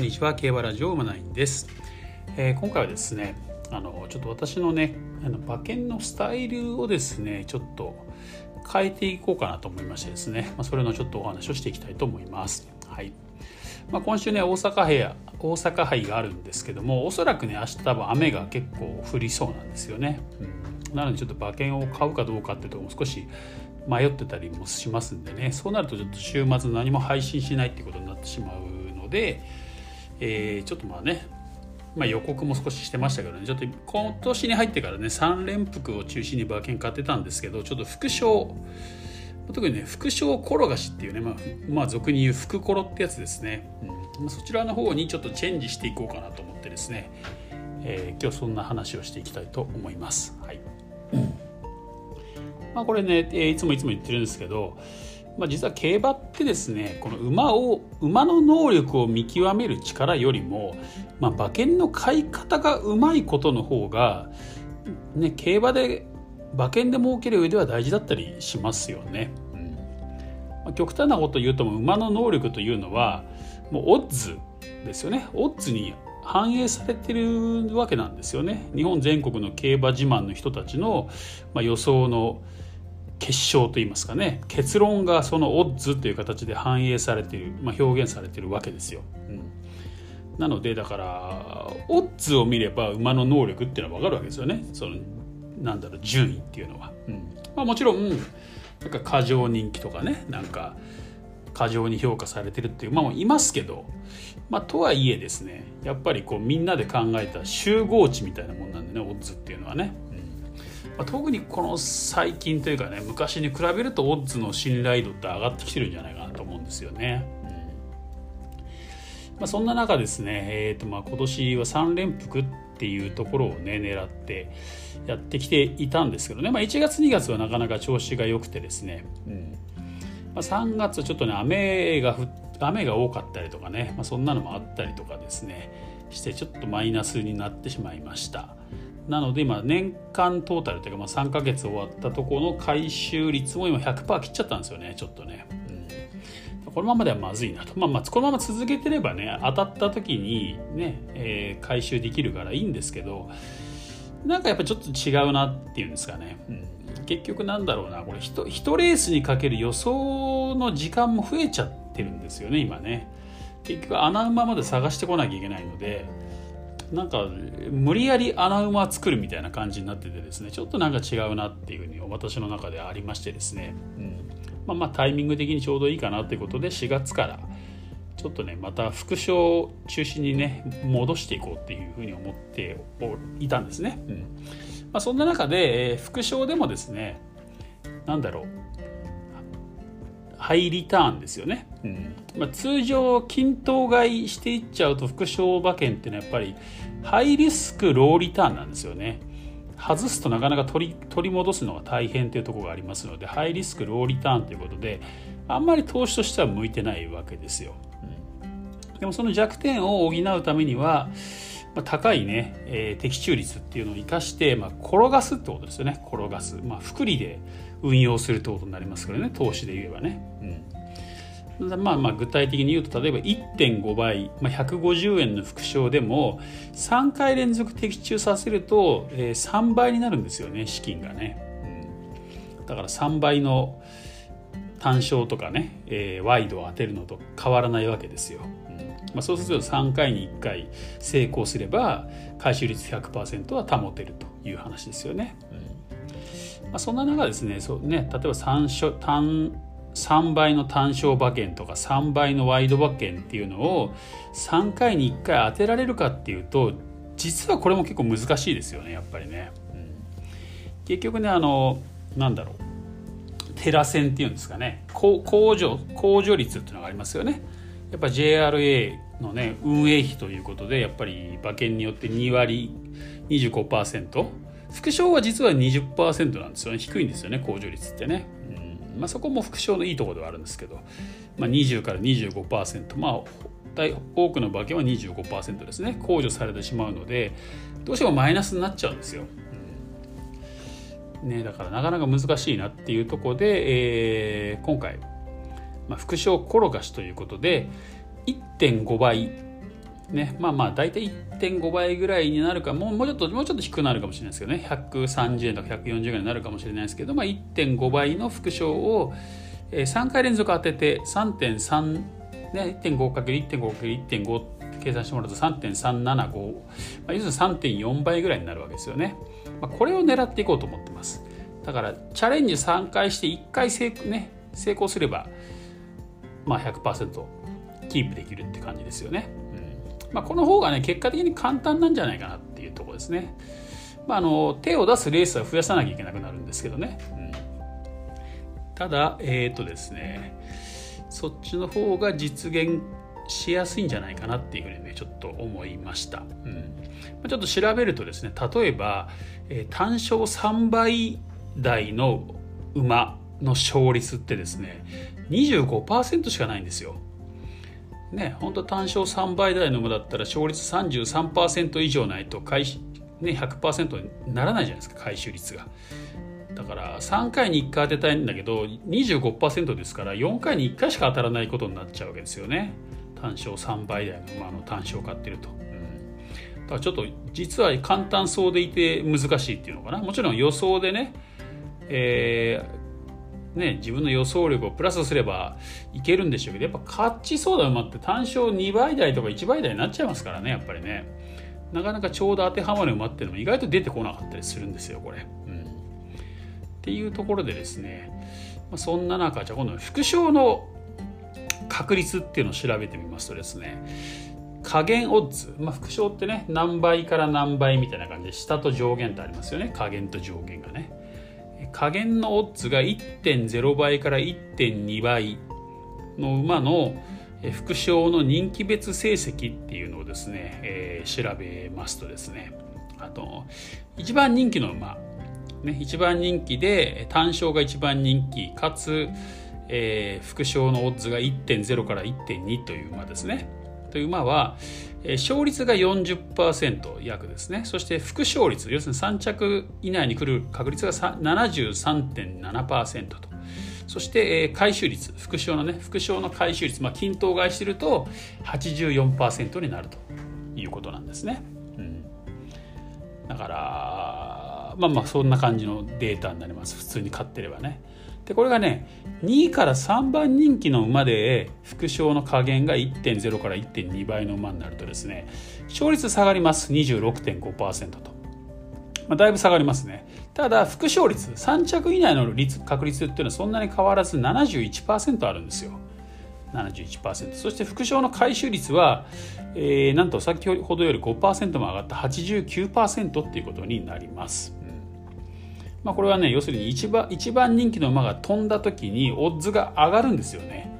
こんにちは競馬ラジオ馬ナインです、えー、今回はですねあのちょっと私のねあの馬券のスタイルをですねちょっと変えていこうかなと思いましてですね、まあ、それのちょっとお話をしていきたいと思います。はい。まあ、今週ね大阪杯大阪杯があるんですけどもおそらくね明日多分雨が結構降りそうなんですよね、うん、なのでちょっと馬券を買うかどうかっていうところも少し迷ってたりもしますんでね。そうなるとちょっと週末何も配信しないっていうことになってしまうのでえー、ちょっとまあね、まあ、予告も少ししてましたけどね。ちょっと今年に入ってからね3連服を中心に馬券買ってたんですけどちょっと副賞特にね副賞転がしっていうね、まあ、まあ俗に言う副コロってやつですね、うん。まあ、そちらの方にちょっとチェンジしていこうかなと思ってですね、えー、今日そんな話をしていきたいと思います。はい。まあ、これね、えー、いつもいつも言ってるんですけどまあ、実は競馬ってですねこの馬を馬の能力を見極める力よりも、まあ、馬券の買い方がうまいことの方が、ね、競馬で馬券で儲ける上では大事だったりしますよね。うんまあ、極端なこと言うとも馬の能力というのはもうオッズですよねオッズに反映されてるわけなんですよね。日本全国の競馬自慢の人たちの、まあ、予想の結晶といいますかね結論がそのオッズという形で反映されている、まあ、表現されてるわけですよ。うん、なのでだからオッズを見れば馬の能力っていうのは分かるわけですよね。そのなんだろう順位っていうのは。うんまあ、もちろんなんか過剰人気とかねなんか過剰に評価されてるっていうまあいますけど、まあ、とはいえですねやっぱりこうみんなで考えた集合値みたいなもんなんでねオッズっていうのはね。まあ、特にこの最近というかね昔に比べるとオッズの信頼度って上がってきてるんじゃないかなと思うんですよね。うん。まあ、そんな中ですね、えーとまあ、今年は3連複っていうところをね狙ってやってきていたんですけどね、まあ、1月2月はなかなか調子が良くてですね、うん。まあ、3月ちょっとね雨が雨が多かったりとかね、まあ、そんなのもあったりとかですね。してちょっとマイナスになってしまいました。なので今年間トータルというかまあ3ヶ月終わったところの回収率も今100%切っちゃったんですよねちょっとね、うん、このままではまずいなと、まあ、まあこのまま続けてればね当たった時にね、えー、回収できるからいいんですけどなんかやっぱちょっと違うなっていうんですかね、うん、結局なんだろうなこれ 1, 1レースにかける予想の時間も増えちゃってるんですよね今ね。結局穴馬まで探してこなきゃいけないのでなんか無理やり穴馬作るみたいな感じになっててですねちょっとなんか違うなっていうふうに私の中でありましてですね、うん。まあ、まあタイミング的にちょうどいいかなということで4月からちょっとねまた副賞中心にね戻していこうっていうふうに思っていたんですね、うん。まあ、そんな中で、えー、副賞でもですね何だろうハイリターンですよね、うん。まあ、通常均等買いしていっちゃうと副賞馬券っていうのはやっぱりハイリスクローリターンなんですよね。外すとなかなか取り取り戻すのが大変というところがありますのでハイリスクローリターンということであんまり投資としては向いてないわけですよ、うん、でもその弱点を補うためにはまあ、高いね、えー、的中率っていうのを生かして、まあ、転がすってことですよね。転がす、まあ、複利で運用するってことになりますからね。投資で言えばね、うん、まあまあ具体的に言うと例えば1.5倍、まあ、150円の副賞でも3回連続的中させると、えー、3倍になるんですよね資金がね、うん、だから3倍の単勝とかね、えー、ワイドを当てるのと変わらないわけですよ、まあ、そうすると3回に1回成功すれば回収率100%は保てるという話ですよね。まあ、そんな中ですねそうね例えば 3, 単3倍の単勝馬券とか3倍のワイド馬券っていうのを3回に1回当てられるかっていうと実はこれも結構難しいですよねやっぱりね。うん、結局ねあのなんだろうテラ線っていうんですかね控除控除率っていうのがありますよね。やっぱ JRA のね運営費ということでやっぱり馬券によって2割25%副賞は実は20%なんですよね。低いんですよね。控除率ってね、うん。まあ、そこも副賞のいいところではあるんですけど、まあ、20から25%まあ大多くの馬券は25%ですね。控除されてしまうのでどうしてもマイナスになっちゃうんですよ、うん。ね、だからなかなか難しいなっていうところで、えー、今回、まあ、副賞転がしということで1.5倍ね、まあまあ大体1.5倍ぐらいになるかもうもうちょっともうちょっと低くなるかもしれないですけどね。130円とか140円ぐらいになるかもしれないですけど、まあ、1.5倍の副賞を3回連続当てて3.3、ね、1.5×1.5×1.5 計算してもらうと3.375、まあ、要するに3.4倍ぐらいになるわけですよね、まあ、これを狙っていこうと思ってます。だからチャレンジ3回して1回成,、ね、成功すれば、まあ100%キープできるって感じですよね、うんまあ、この方がね結果的に簡単なんじゃないかなっていうところですね、まあ、あの手を出すレースは増やさなきゃいけなくなるんですけどね、うん、ただえっ、ー、とですねそっちの方が実現しやすいんじゃないかなっていうふうにねちょっと思いました、うん。ちょっと調べるとですね例えば、えー、単勝3倍台の馬の勝率ってですね25%しかないんですよ。ね本当単勝3倍台の馬だったら勝率33%以上ないと回、ね、100%にならないじゃないですか回収率が。だから3回に1回当てたいんだけど25%ですから4回に1回しか当たらないことになっちゃうわけですよね。単勝3倍台の馬の単勝を買ってると、うん、だからちょっと実は簡単そうでいて難しいっていうのかな。もちろん予想でねえー、ね、自分の予想力をプラスすればいけるんでしょうけどやっぱ勝ちそうな馬って単勝2倍台とか1倍台になっちゃいますからねやっぱりね。なかなかちょうど当てはまる馬っていうのも意外と出てこなかったりするんですよこれ。うん、っていうところでですね、まあ、そんな中じゃあ今度副賞の確率っていうのを調べてみますとですね加減オッズ、まあ、副賞ってね何倍から何倍みたいな感じで下と上限ってありますよね。加減と上限がね。加減のオッズが1.0倍から1.2倍の馬の副賞の人気別成績っていうのをですね、えー、調べますとですねあと一番人気の馬、ね、一番人気で単勝が一番人気かつ、えー、副賞のオッズが1.0から1.2という馬ですね。という馬は、勝率が40%約ですね。そして副勝率要するに3着以内に来る確率が73.7%と。そして回収率副賞のね副賞の回収率、まあ、均等買いしてると84%になるということなんですね、うん、だからまあまあそんな感じのデータになります。普通に買ってればね。でこれがね2位から3番人気の馬で副賞の加減が1.0から1.2倍の馬になるとですね勝率下がります。26.5%と、まあ、だいぶ下がりますね。ただ副勝率3着以内の率確率っていうのはそんなに変わらず71%あるんですよ。71%そして副賞の回収率は、えー、なんと先ほどより5%も上がった。89%っていうことになります。まあ、これはね要するに一番一番人気の馬が飛んだ時にオッズが上がるんですよね。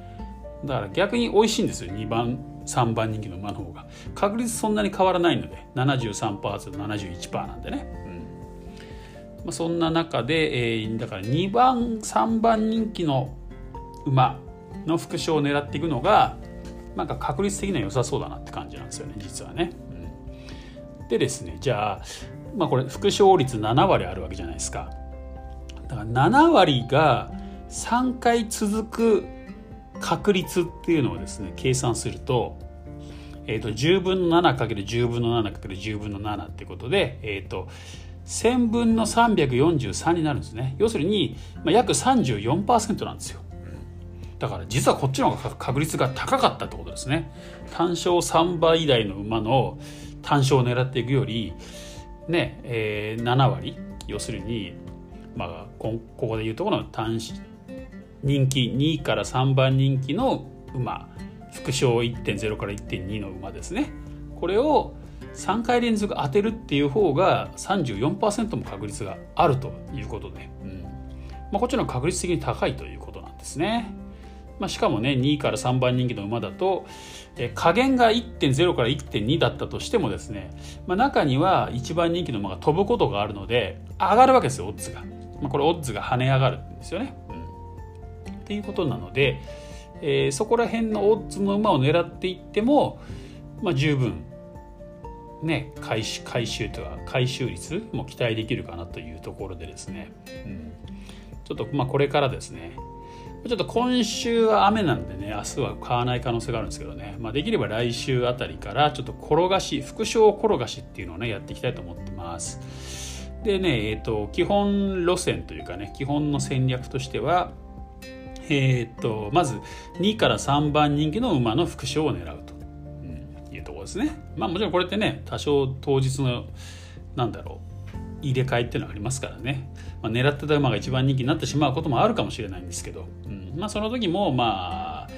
だから逆に美味しいんですよ。2番3番人気の馬の方が。確率そんなに変わらないので73%と71%なんでね、うん。まあ、そんな中で、えー、だから2番3番人気の馬の副賞を狙っていくのがなんか確率的には良さそうだなって感じなんですよね実はね、うん、でですねじゃあまあこれ副勝率7割あるわけじゃないですか。だから7割が3回続く確率っていうのをですね計算すると,、えーと、10分の 7×10 分の 7×10 分の7ってことで、えーと、1000分の343になるんですね。要するに、まあ、約34%なんですよ。だから実はこっちの方が確率が高かったってことですね。単勝3倍台の馬の単勝を狙っていくよりねえー、7割。要するに、まあ、ここでいうところの単人気2位から3番人気の馬副賞1.0から1.2の馬ですね。これを3回連続当てるっていう方が34%も確率があるということで、うん。まあ、こっちの確率的に高いということなんですね。まあ、しかもね2位から3番人気の馬だと、え加減が1.0から1.2だったとしてもですね、まあ、中には1番人気の馬が飛ぶことがあるので上がるわけですよオッズが、これオッズが跳ね上がるんですよね、うん、っていうことなので、えー、そこら辺のオッズの馬を狙っていっても、まあ、十分ね回収回収とは回収率も期待できるかなというところでですね、うん、ちょっとまあこれからですね。ちょっと今週は雨なんでね、ね明日は買わない可能性があるんですけどね、まあ、できれば来週あたりからちょっと転がし副賞転がしっていうのをねやっていきたいと思ってます。でねえっ、ー、と基本路線というかね基本の戦略としてはえー、とまず2から3番人気の馬の副賞を狙うと、うん、いうところですね。まあもちろんこれってね多少当日のなんだろう入れ替えっていうのはありますからね、まあ、狙ってた馬が一番人気になってしまうこともあるかもしれないんですけど、うんまあ、その時もまあ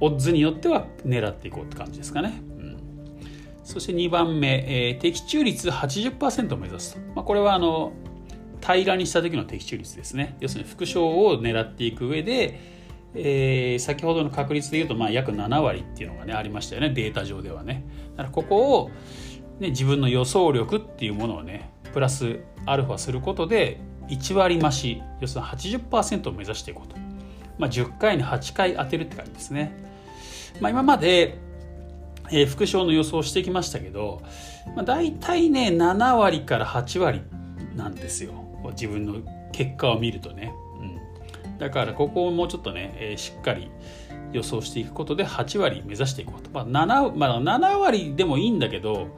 オッズによっては狙っていこうって感じですかね。そして2番目、えー、的中率80%を目指すと。まあ、これはあの平らにした時の的中率ですね。要するに副賞を狙っていく上で、えー、先ほどの確率でいうとまあ約7割っていうのがねありましたよねデータ上ではね。だからここを、ね、自分の予想力っていうものをねプラスアルファすることで1割増し要するに80%を目指していこうと、まあ、10回に8回当てるって感じですね、まあ、今まで、えー、副賞の予想してきましたけど、まあ、大体ね7割から8割なんですよ。自分の結果を見るとね、うん、だからここをもうちょっとね、えー、しっかり予想していくことで8割目指していこうと、まあ 7, まあ、7割でもいいんだけど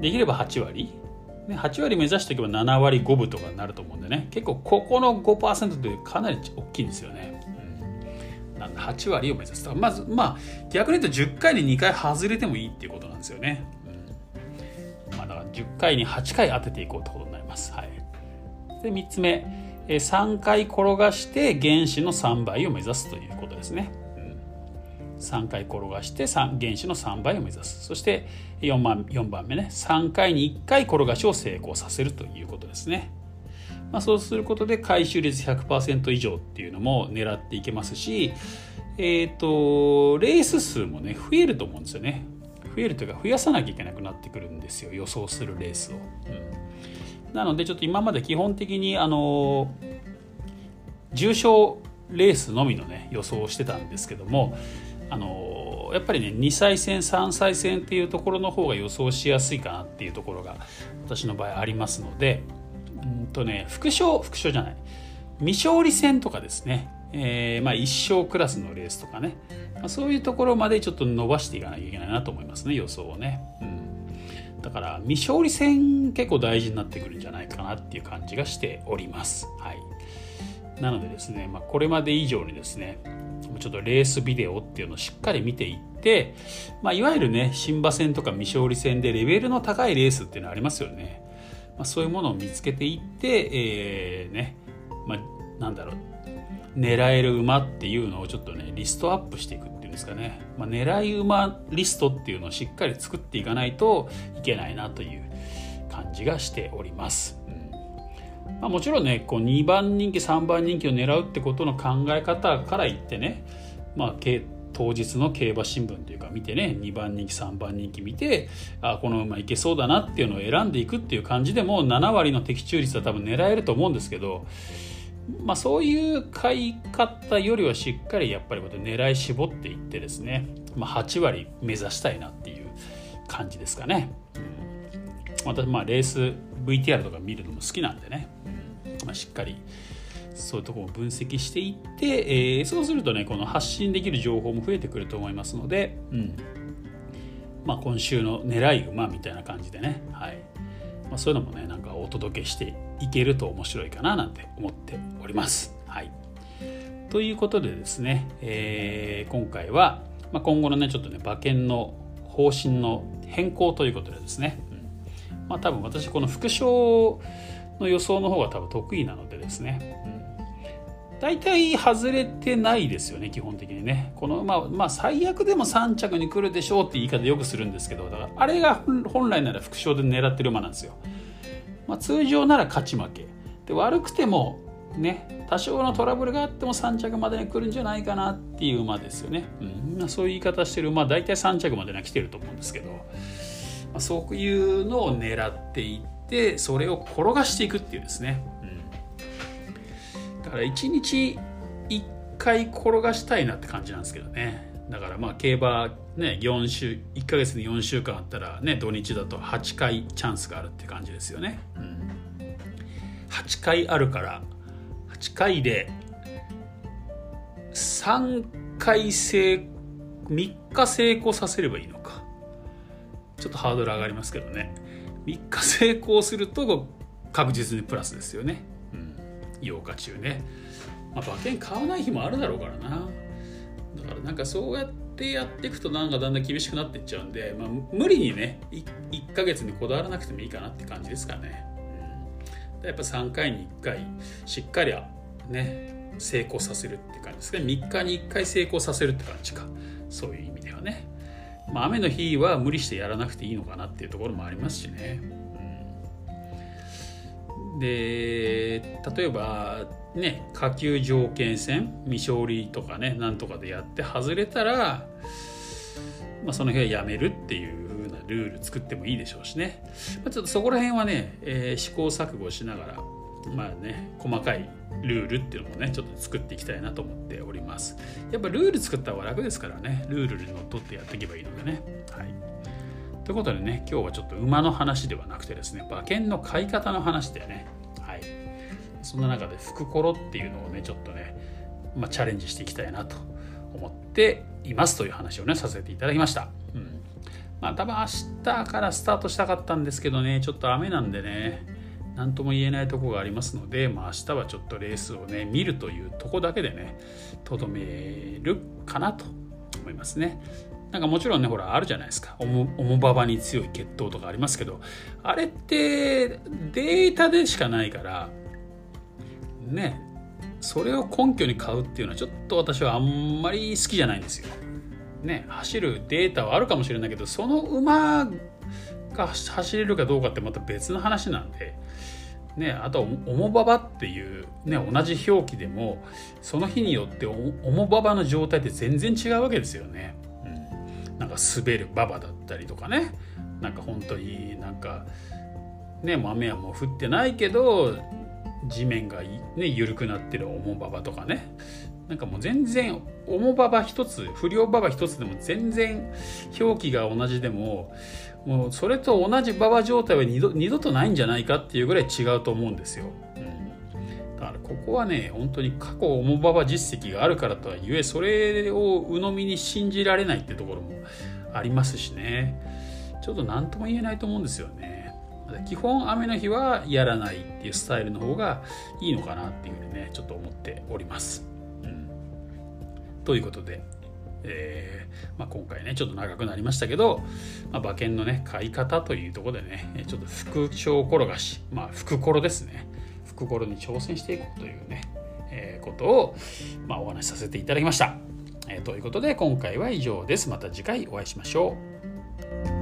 できれば8割。8割目指しておけば7割5分とかになると思うんでね。結構ここの5%ってかなり大きいんですよね、8割を目指すまずまあ逆に言うと10回に2回外れてもいいっていうことなんですよね、うん、まあだから10回に8回当てていこうってことになります。はい。で3つ目。3回転がして原子の3倍を目指すということですね。3回転がして原子の3倍を目指す。そして4番 ,4 番目ね。3回に1回転がしを成功させるということですね、まあ、そうすることで回収率100%以上っていうのも狙っていけますしえっ、ー、とレース数もね増えると思うんですよね。増えるというか増やさなきゃいけなくなってくるんですよ予想するレースを、うん、なのでちょっと今まで基本的にあの重賞レースのみのね予想をしてたんですけどもあのやっぱりね2歳戦3歳戦っていうところの方が予想しやすいかなっていうところが私の場合ありますのでうんとね副賞副賞じゃない。未勝利戦とかですね、えー、まあ1勝クラスのレースとかね、まあ、そういうところまでちょっと伸ばしていかなきゃいけないなと思いますね予想をね、うん、だから未勝利戦結構大事になってくるんじゃないかなっていう感じがしております。はい。なのでですね、まあ、これまで以上にですねちょっとレースビデオっていうのをしっかり見ていって、まあ、いわゆるね新馬戦とか未勝利戦でレベルの高いレースっていうのありますよね、まあ、そういうものを見つけていって、えー、ね、まあ、なんだろう。狙える馬っていうのをちょっとねリストアップしていくっていうんですかね、まあ、狙い馬リストっていうのをしっかり作っていかないといけないなという感じがしております。まあ、もちろんねこう2番人気3番人気を狙うってことの考え方から言ってね、まあ、当日の競馬新聞というか見てね2番人気3番人気見てあこの馬いけそうだなっていうのを選んでいくっていう感じでも7割の的中率は多分狙えると思うんですけど、まあ、そういう買い方よりはしっかりやっぱり狙い絞っていってですね、まあ、8割目指したいなっていう感じですかね。私まあレース VTR とか見るのも好きなんでね、まあ、しっかりそういうところを分析していって、えー、そうするとねこの発信できる情報も増えてくると思いますので、うん。まあ、今週の狙い馬みたいな感じでね、はい。まあ、そういうのもねなんかお届けしていけると面白いかななんて思っております。はい、ということでですね、えー、今回は、まあ、今後のねちょっとね馬券の方針の変更ということでですね、うん。まあ多分私この副賞の予想の方が多分得意なのでですね、うん、大体外れてないですよね基本的にね。このまあまあ最悪でも3着に来るでしょうって言い方よくするんですけどだからあれが本来なら副賞で狙ってる馬なんですよ、まあ、通常なら勝ち負け。で悪くてもね多少のトラブルがあっても3着までに来るんじゃないかなっていう馬ですよね、うん、そういう言い方してる馬大体3着までには来てると思うんですけどまあ、そういうのを狙っていってそれを転がしていくっていうですね、だから1日1回転がしたいなって感じなんですけどね。だからまあ競馬ね4週1ヶ月に4週間あったらね土日だと8回チャンスがあるって感じですよね、うん、8回あるから8回で3回成3日成功させればいいのか。ちょっとハードル上がりますけどね。3日成功すると確実にプラスですよね、うん、8日中ね、まあ、馬券買わない日もあるだろうからな。だからなんかそうやってやっていくとなんかだんだん厳しくなっていっちゃうんで、まあ、無理にね 1, 1ヶ月にこだわらなくてもいいかなって感じですかね、うん、やっぱ3回に1回しっかりね成功させるって感じですね。3日に1回成功させるって感じか。そういう意味ではね。まあ、雨の日は無理してやらなくていいのかなっていうところもありますしね。で例えばね下級条件戦未勝利とかねなんとかでやって外れたら、まあ、その日はやめるっていう風なルール作ってもいいでしょうしね、まあ、ちょっとそこら辺はね、えー、試行錯誤しながらまあね細かいルールっていうのもねちょっと作っていきたいなと思っております。やっぱルール作った方が楽ですからね。ルールにのっとってやっていけばいいのでね。はい。ということでね今日はちょっと馬の話ではなくてですね馬券の買い方の話でねはい。そんな中で福コロっていうのをねちょっとね、まあ、チャレンジしていきたいなと思っていますという話をねさせていただきました。うん。まあ多分明日からスタートしたかったんですけどねちょっと雨なんでね何とも言えないとこがありますので、まあ、明日はちょっとレースをね見るというとこだけでねとどめるかなと思いますね。なんかもちろんねほらあるじゃないですか重馬場に強い血統とかありますけどあれってデータでしかないからねそれを根拠に買うっていうのはちょっと私はあんまり好きじゃないんですよ。ね走るデータはあるかもしれないけどその馬が走れるかどうかってまた別の話なんでね、あと「おもばば」っていう、ね、同じ表記でもその日によっておもばばの状態って全然違うわけですよね。なんか滑るばばだったりとかねなんか本当になんかね豆はもう降ってないけど地面が、ね、緩くなってるおもばばとかねなんかもう全然重馬場一つ不良馬場一つでも全然表記が同じでももうそれと同じ馬場状態は二度二度とないんじゃないかっていうぐらい違うと思うんですよ。だからここはね本当に過去重馬場実績があるからとはいえそれを鵜呑みに信じられないってところもありますしねちょっと何とも言えないと思うんですよね。基本雨の日はやらないっていうスタイルの方がいいのかなっていうふうにねちょっと思っております。うんということで、えー、まあ、今回ねちょっと長くなりましたけど、まあ、馬券のね買い方というところでねちょっと副賞転がしまあ福コロですね心に挑戦していこうというね、えー、ことを、まあ、お話しさせていただきました、えー、ということで今回は以上です。また次回お会いしましょう。